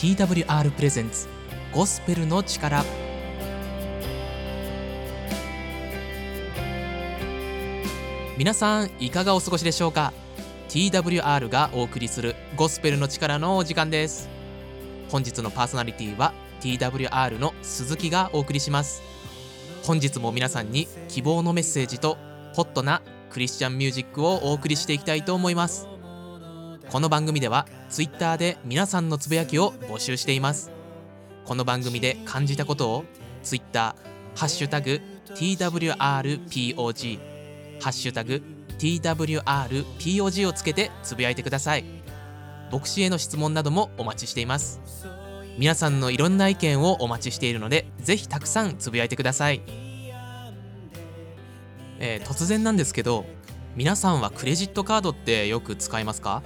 TWR プレゼンツゴスペルの力。皆さんいかがお過ごしでしょうか？TWR がお送りするゴスペルの力のお時間です。本日のパーソナリティは TWR の鈴木がお送りします。本日も皆さんに希望のメッセージとホットなクリスチャンミュージックをお送りしていきたいと思います。この番組では Twitter で皆さんのつぶやきを募集しています。この番組で感じたことを Twitter ハッシュタグ TWRPOG ハッシュタグ TWRPOG をつけてつぶやいてください。牧師への質問などもお待ちしています。皆さんのいろんな意見をお待ちしているのでぜひたくさんつぶやいてください、えー、突然なんですけど皆さんはクレジットカードってよく使いますか？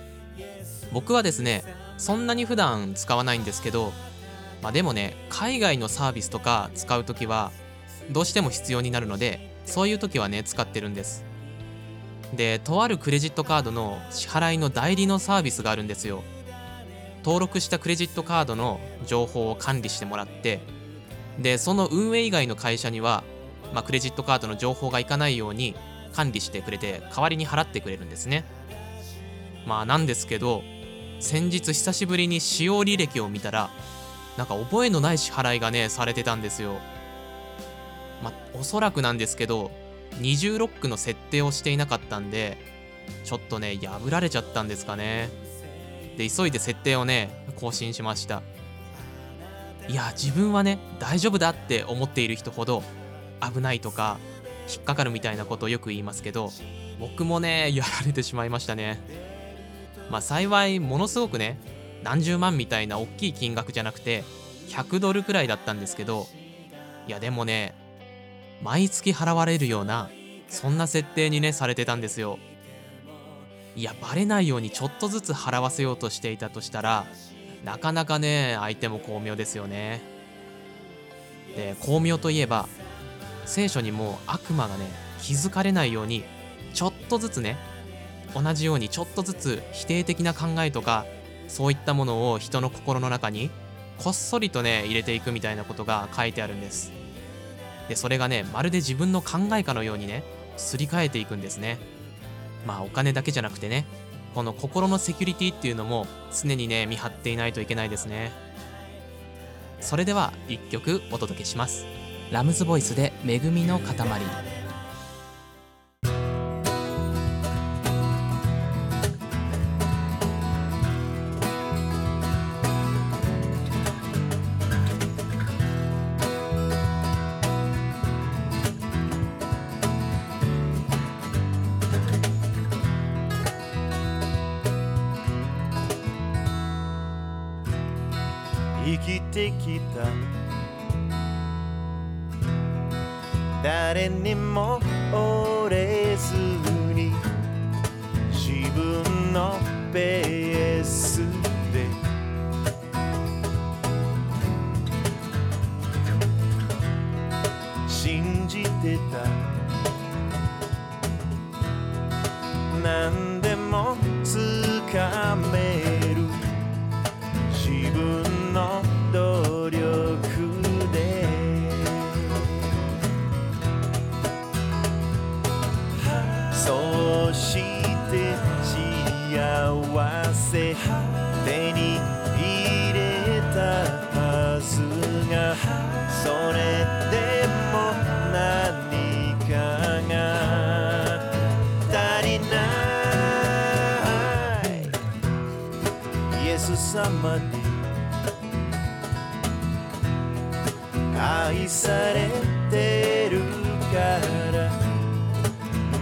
僕はですねそんなに普段使わないんですけどまあでもね海外のサービスとか使う時はどうしても必要になるのでそういう時はね使ってるんです。でとあるクレジットカードの支払いの代理のサービスがあるんですよ。登録したクレジットカードの情報を管理してもらってでその運営以外の会社には、まあ、クレジットカードの情報がいかないように管理してくれて代わりに払ってくれるんですね。まあなんですけど先日久しぶりに使用履歴を見たらなんか覚えのない支払いがねされてたんですよ。まあおそらくなんですけど二重ロックの設定をしていなかったんでちょっとね破られちゃったんですかね。で急いで設定をね更新しました。いや自分はね大丈夫だって思っている人ほど危ないとか引っかかるみたいなことをよく言いますけど僕もねやられてしまいましたね。まあ幸いものすごくね何十万みたいな大きい金額じゃなくて100ドルくらいだったんですけどいやでもね毎月払われるようなそんな設定にねされてたんですよ。いやバレないようにちょっとずつ払わせようとしていたとしたらなかなかね相手も巧妙ですよね。で巧妙といえば聖書にも悪魔がね気づかれないようにちょっとずつね同じようにちょっとずつ否定的な考えとかそういったものを人の心の中にこっそりとね入れていくみたいなことが書いてあるんです。でそれがねまるで自分の考えかのようにねすり替えていくんですね。まあお金だけじゃなくてねこの心のセキュリティっていうのも常にね見張っていないといけないですね。それでは1曲お届けします。ラムズボイスで恵みの塊。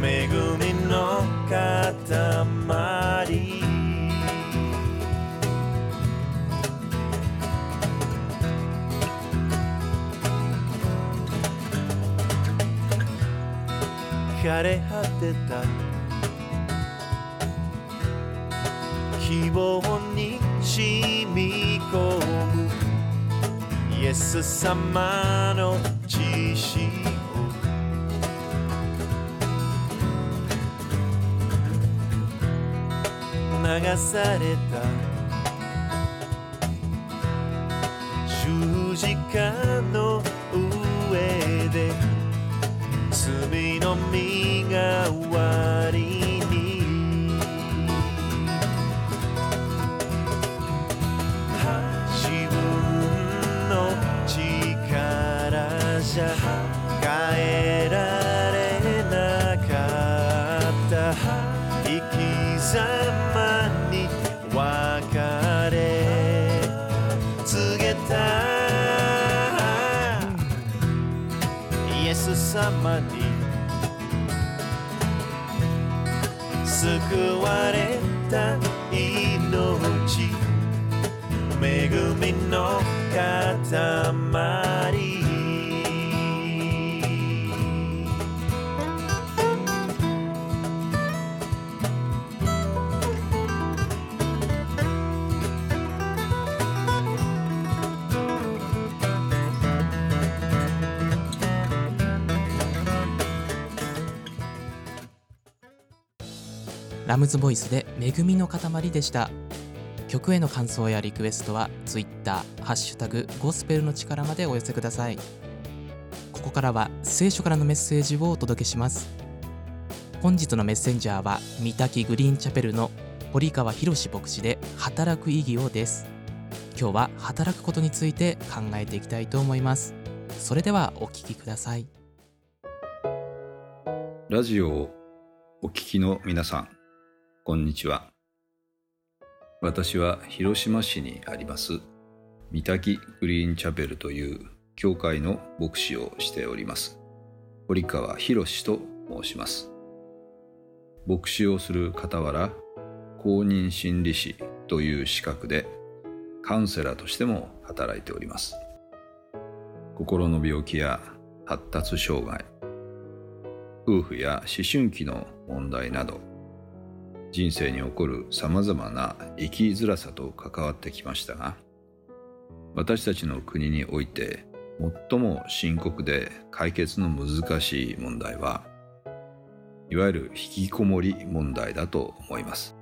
恵みの塊。枯れ果てた希望に染み込む。イエス様の知識流された。十字架の上で罪の身がた命。恵みの塊。ラムズボイスで恵みの塊でした。曲への感想やリクエストは Twitter「ハッシュタグゴスペルの力」までお寄せください。ここからは聖書からのメッセージをお届けします。本日のメッセンジャーは三滝グリーンチャペルの堀川博牧師で働く意義をです。今日は働くことについて考えていきたいと思います。それではお聞きください。ラジオをお聞きの皆さん、こんにちは。私は広島市にあります、三滝グリーンチャペルという教会の牧師をしております。堀川博と申します。牧師をする傍ら、公認心理師という資格で、カウンセラーとしても働いております。心の病気や発達障害、夫婦や思春期の問題など人生に起こるさまざまな生きづらさと関わってきましたが私たちの国において最も深刻で解決の難しい問題はいわゆる引きこもり問題だと思います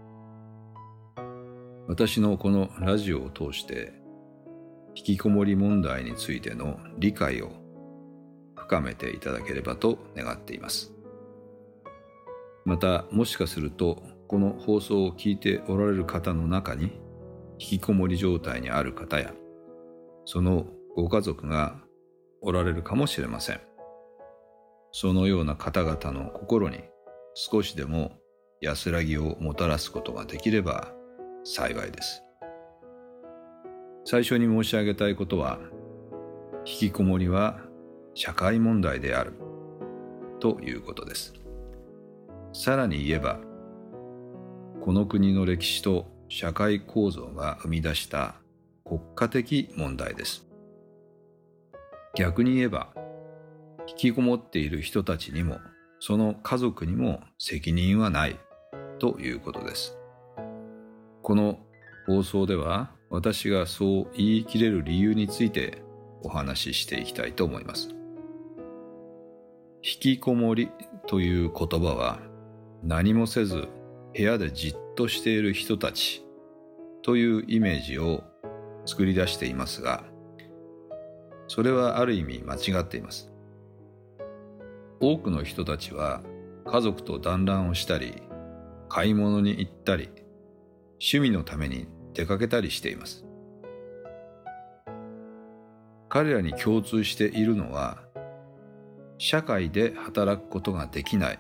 私のこのラジオを通して引きこもり問題についての理解を深めていただければと願っています。また、もしかすると、この放送を聞いておられる方の中に、引きこもり状態にある方や、そのご家族がおられるかもしれません。そのような方々の心に少しでも安らぎをもたらすことができれば幸いです。最初に申し上げたいことは、引きこもりは社会問題であるということです。さらに言えば、この国の歴史と社会構造が生み出した国家的問題です。逆に言えば、引きこもっている人たちにも、その家族にも責任はないということです。この放送では、私がそう言い切れる理由についてお話ししていきたいと思います。引きこもりという言葉は何もせず部屋でじっとしている人たちというイメージを作り出していますが、それはある意味間違っています。多くの人たちは家族と団らんをしたり、買い物に行ったり、趣味のために出かけたりしています。彼らに共通しているのは、社会で働くことができない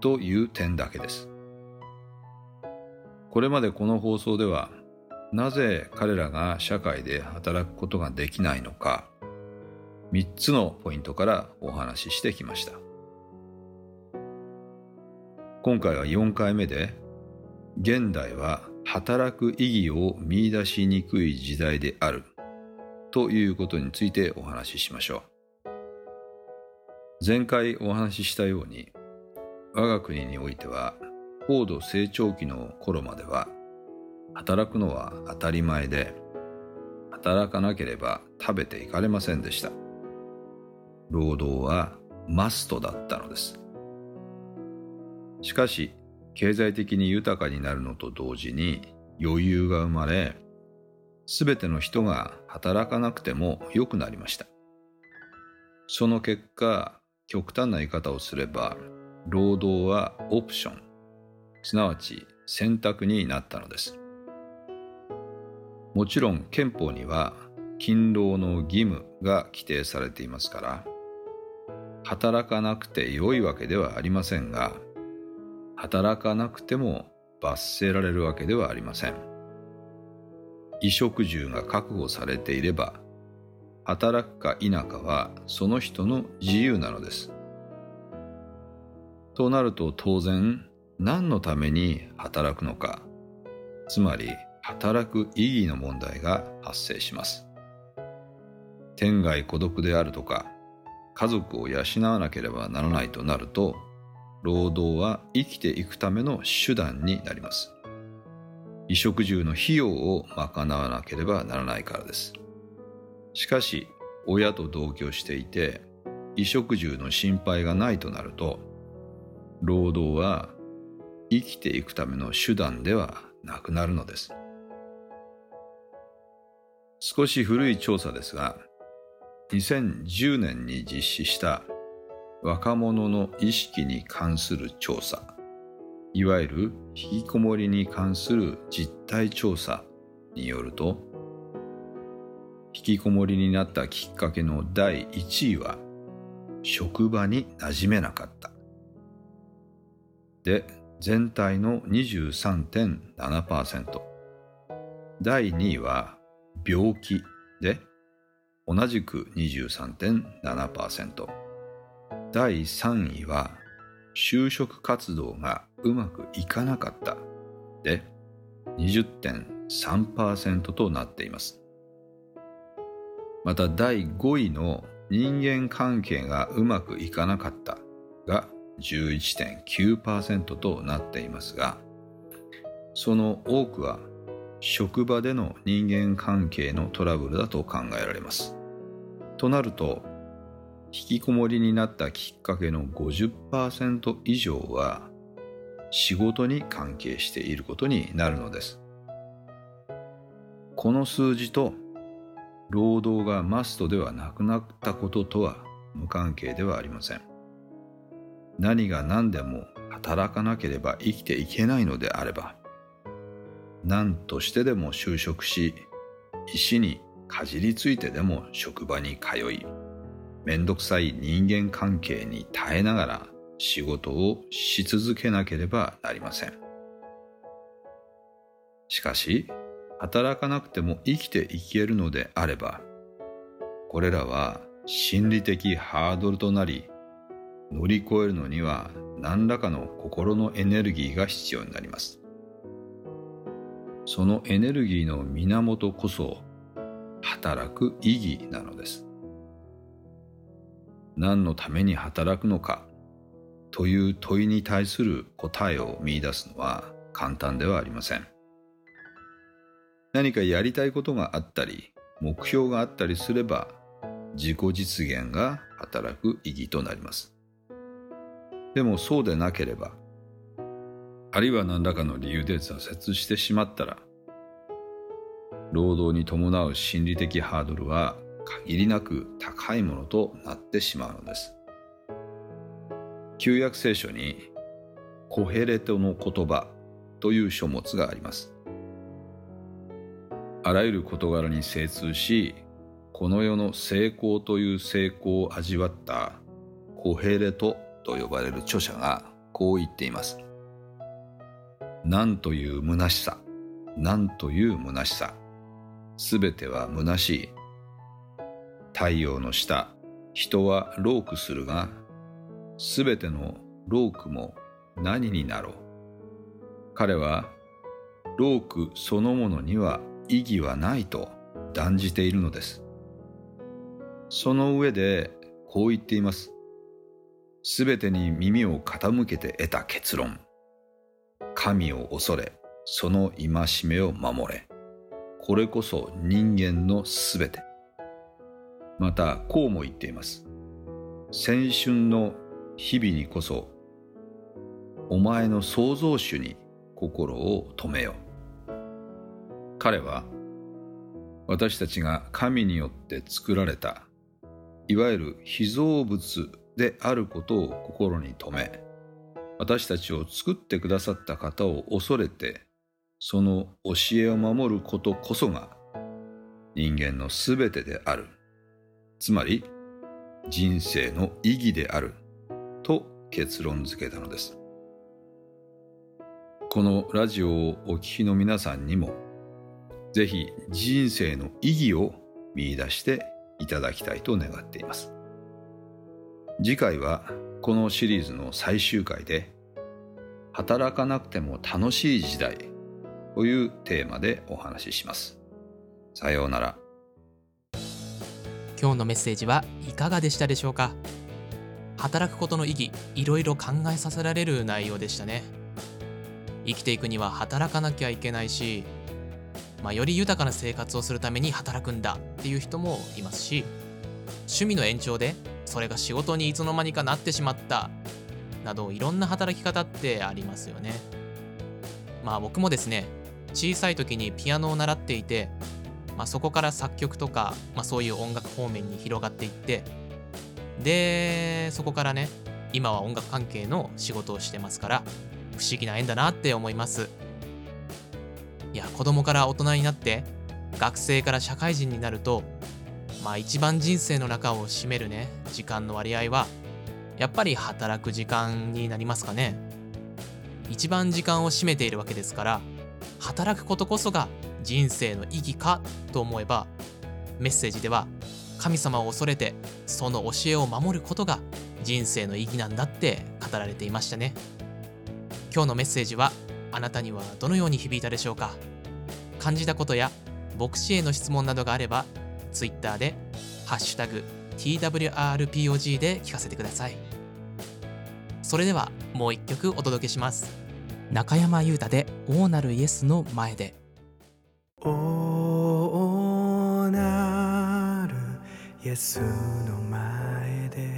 という点だけです。これまでこの放送では、なぜ彼らが社会で働くことができないのか、3つのポイントからお話ししてきました。今回は4回目で、現代は働く意義を見出しにくい時代であるということについてお話ししましょう。前回お話ししたように、我が国においては、高度成長期の頃までは、働くのは当たり前で、働かなければ食べていかれませんでした。労働はマストだったのです。しかし、経済的に豊かになるのと同時に余裕が生まれ、すべての人が働かなくても良くなりました。その結果、極端な言い方をすれば、労働はオプション、すなわち選択になったのです。もちろん憲法には勤労の義務が規定されていますから、働かなくて良いわけではありませんが、働かなくても罰せられるわけではありません。衣食住が確保されていれば、働くか否かはその人の自由なのです。となると当然何のために働くのか、つまり働く意義の問題が発生します。天涯孤独であるとか、家族を養わなければならないとなると、労働は生きていくための手段になります。衣食住の費用を賄わなければならないからです。しかし、親と同居していて、衣食住の心配がないとなると、労働は生きていくための手段ではなくなるのです。少し古い調査ですが、2010年に実施した若者の意識に関する調査、いわゆる引きこもりに関する実態調査によると、引きこもりになったきっかけの第1位は、職場に馴染めなかった。で、全体の23.7%。第2位は、病気で、同じく23.7%。第3位は、就職活動がうまくいかなかったで20.3%となっています。また第5位の人間関係がうまくいかなかったが11.9%となっていますが、その多くは職場での人間関係のトラブルだと考えられます。となると、引きこもりになったきっかけの50%以上は仕事に関係していることになるのです。この数字と労働がマストではなくなったこととは無関係ではありません。何が何でも働かなければ生きていけないのであれば、何としてでも就職し、石にかじりついてでも職場に通い、めんどくさい人間関係に耐えながら仕事をし続けなければなりません。しかし、働かなくても生きていけるのであれば、これらは心理的ハードルとなり、乗り越えるのには何らかの心のエネルギーが必要になります。そのエネルギーの源こそ働く意義なのです。何のために働くのかという問いに対する答えを見出すのは簡単ではありません。何かやりたいことがあったり、目標があったりすれば、自己実現が働く意義となります。でもそうでなければ、あるいは何らかの理由で挫折してしまったら、労働に伴う心理的ハードルは限りなく高いものとなってしまうのです。旧約聖書にコヘレトの言葉という書物があります。あらゆる事柄に精通し、この世の成功という成功を味わったコヘレトと呼ばれる著者がこう言っています。なんという虚しさ、なんという虚しさ、すべては虚しい。太陽の下、人はロークするが、すべてのロークも何になろう。彼は、ロークそのものには意義はないと断じているのです。その上で、こう言っています。すべてに耳を傾けて得た結論。神を恐れ、その戒めを守れ。これこそ人間のすべて。またこうも言っています。先春の日々にこそ、お前の創造主に心を止めよ。彼は、私たちが神によって作られたいわゆる被造物であることを心に留め私たちを作ってくださった方を恐れてその教えを守ることこそが人間のすべてである。つまり人生の意義である。と結論付けたのです。このラジオをお聞きの皆さんにもぜひ人生の意義を見出していただきたいと願っています。次回はこのシリーズの最終回で働かなくても楽しい時代というテーマでお話しします。さようなら。今日のメッセージはいかがでしたでしょうか？働くことの意義いろいろ考えさせられる内容でしたね。生きていくには働かなきゃいけないし、まあ、より豊かな生活をするために働くんだっていう人もいますし趣味の延長でそれが仕事にいつの間にかなってしまった。などいろんな働き方ってありますよね。まあ僕もですね小さい時にピアノを習っていてまあ、そこから作曲とか、まあ、そういう音楽方面に広がっていってでそこからね今は音楽関係の仕事をしてますから不思議な縁だなって思います。いや子供から大人になって学生から社会人になるとまあ一番人生の中を占めるね時間の割合はやっぱり働く時間になりますかね。一番時間を占めているわけですから働くことこそが人生の意義かと思えばメッセージでは神様を恐れてその教えを守ることが人生の意義なんだって語られていましたね。今日のメッセージはあなたにはどのように響いたでしょうか。感じたことや牧師への質問などがあれば Twitter で「ハッシュタグ #TWRPOG」で聞かせてください。それではもう一曲お届けします。中山優太で「大なるイエスの前で」大なるイエスの前で。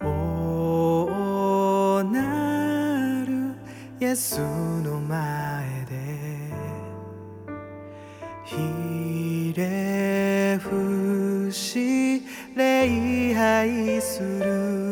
大なるイエスの前ひれ伏し礼拝する。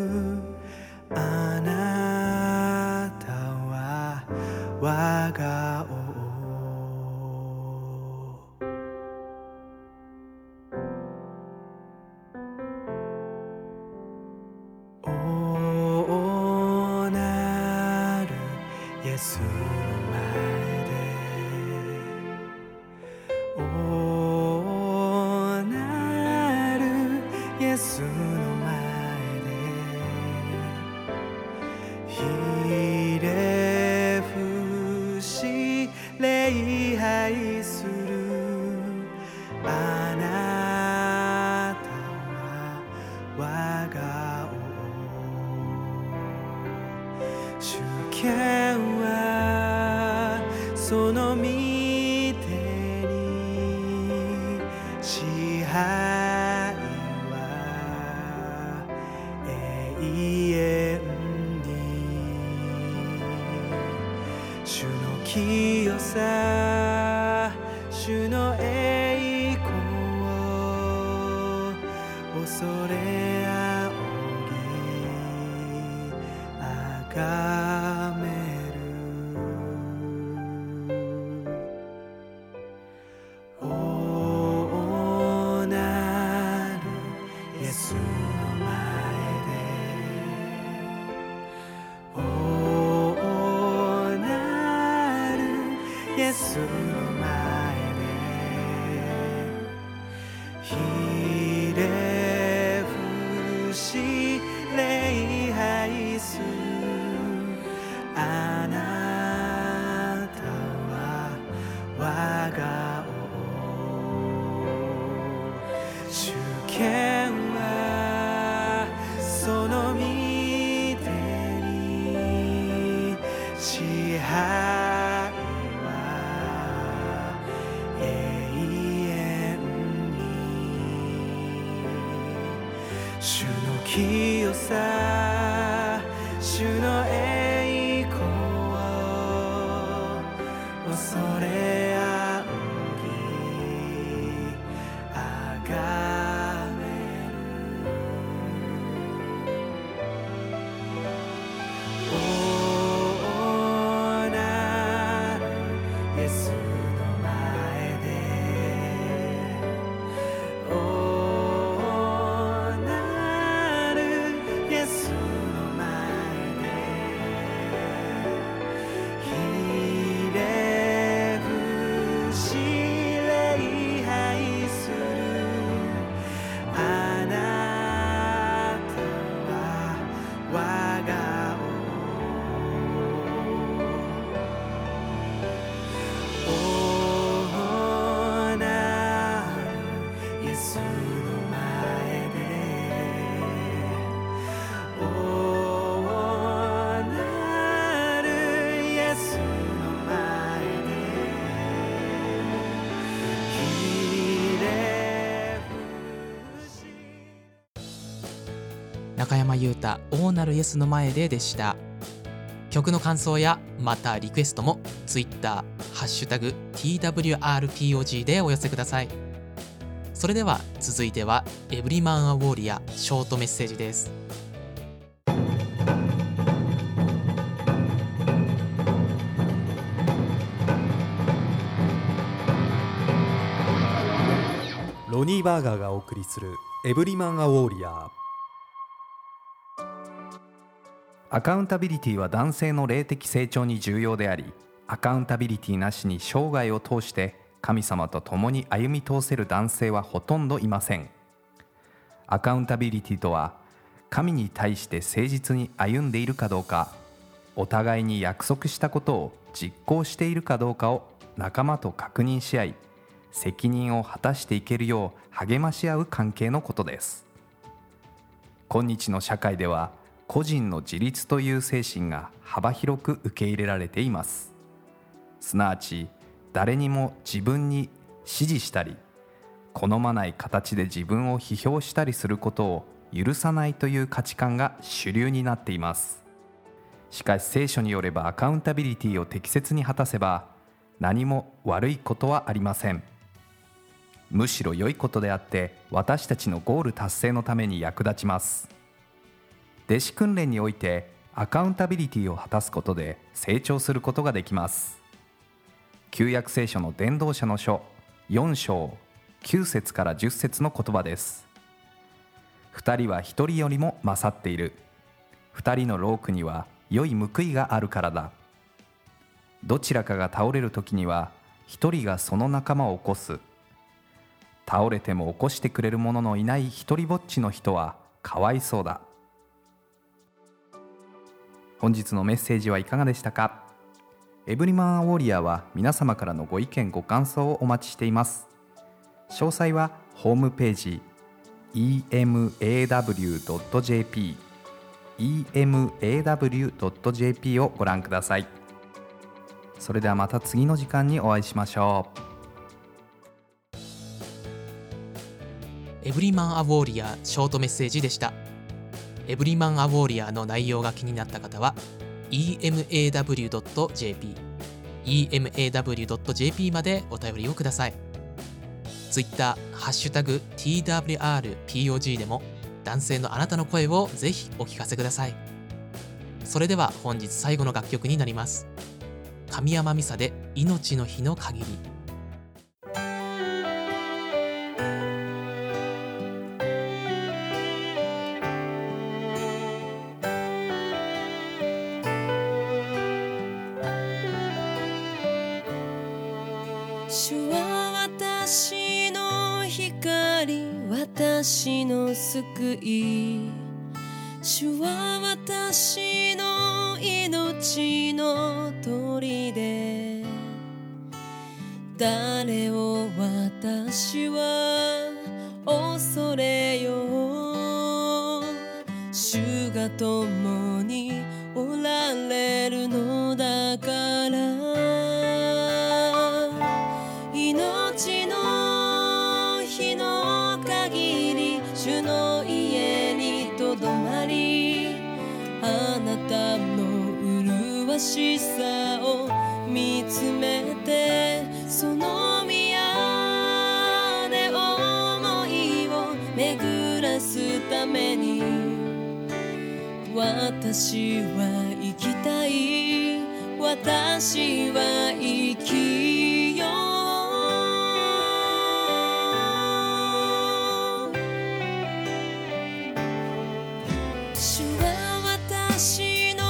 主権で中山優太大なるイエスの前ででした。曲の感想やまたリクエストも Twitter「ハッシュタグ #TWRPOG」でお寄せください。それでは続いては「エブリマン・ア・ウォーリア」ショートメッセージです。ロニー・バーガーがお送りするエブリマン・ア・ウォーリア。ーアカウンタビリティは男性の霊的成長に重要でありアカウンタビリティなしに生涯を通して神様と共に歩み通せる男性はほとんどいません。アカウンタビリティとは神に対して誠実に歩んでいるかどうかお互いに約束したことを実行しているかどうかを仲間と確認し合い責任を果たしていけるよう励まし合う関係のことです。今日の社会では個人の自立という精神が幅広く受け入れられています。すなわち誰にも自分に指示したり好まない形で自分を批評したりすることを許さないという価値観が主流になっています。しかし聖書によればアカウンタビリティを適切に果たせば何も悪いことはありません。むしろ良いことであって私たちのゴール達成のために役立ちます。弟子訓練においてアカウンタビリティを果たすことで成長することができます。旧約聖書の伝道者の書4章9節から10節の言葉です。2人は1人よりも勝っている。2人のロークには良い報いがあるからだ。どちらかが倒れる時には1人がその仲間を起こす。倒れても起こしてくれる者のいない一りぼっちの人はかわいそうだ。本日のメッセージはいかがでしたか？エブリマンウォリアは皆様からのご意見ご感想をお待ちしています。詳細はホームページ emaw.jp emaw.jp をご覧ください。それではまた次の時間にお会いしましょう。エブリマン・ア・ウォーリアショートメッセージでした。エブリマン・ア・ウォーリアーの内容が気になった方は emaw.jp emaw.jp までお便りをください。Twitter「ハッシュタグ #TWRPOG」でも男性のあなたの声をぜひお聞かせください。それでは本日最後の楽曲になります。神山美沙で「命の日の限り」私は恐れよ主が共におられるのだから。命の日の限り主の家にとどまりあなたの麗しさを見つめ私は生きたい。私は生きよう。主は私の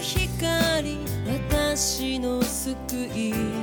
光。私の救い。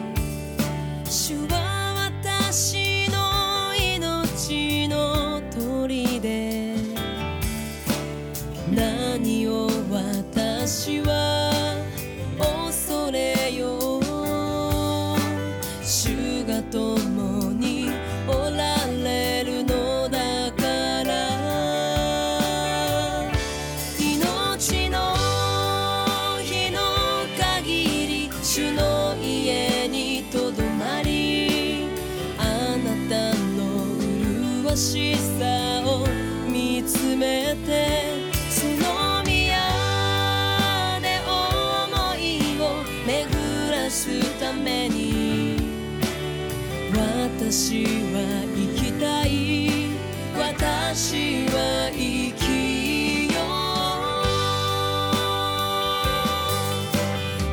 私は生きたい。私は生きよう。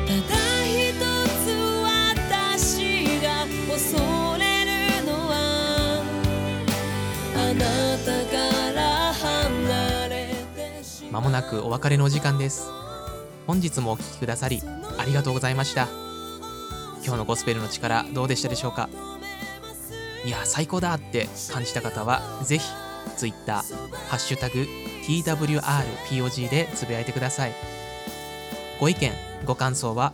ただ一つ私が恐れるのはあなたから離れてしまう。まもなくお別れのお時間です。本日もお聴きくださりありがとうございました。今日のゴスペルの力どうでしたでしょうか？いや最高だって感じた方はぜひ Twitter「ハッシュタグ #TWRPOG」でつぶやいてください。ご意見ご感想は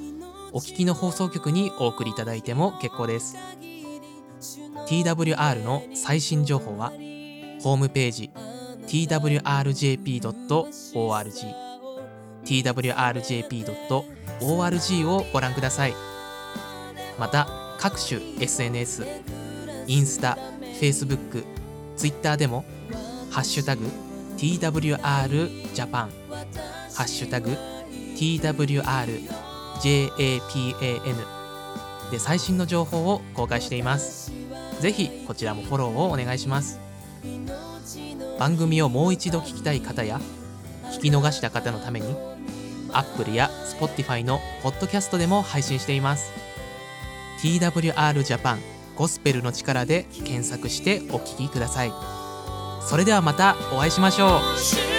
お聞きの放送局にお送りいただいても結構です。TWR の最新情報はホームページ twrjp.org twrjp.org をご覧ください。また各種 SNS インスタ、Facebook、Twitter でもハッシュタグ TWRJAPAN ハッシュタグ TWRJAPAN で最新の情報を公開しています。ぜひこちらもフォローをお願いします。番組をもう一度聞きたい方や聞き逃した方のために Apple や Spotify のポッドキャストでも配信しています。TWR ジャパンゴスペルの力で検索してお聞きください。それではまたお会いしましょう「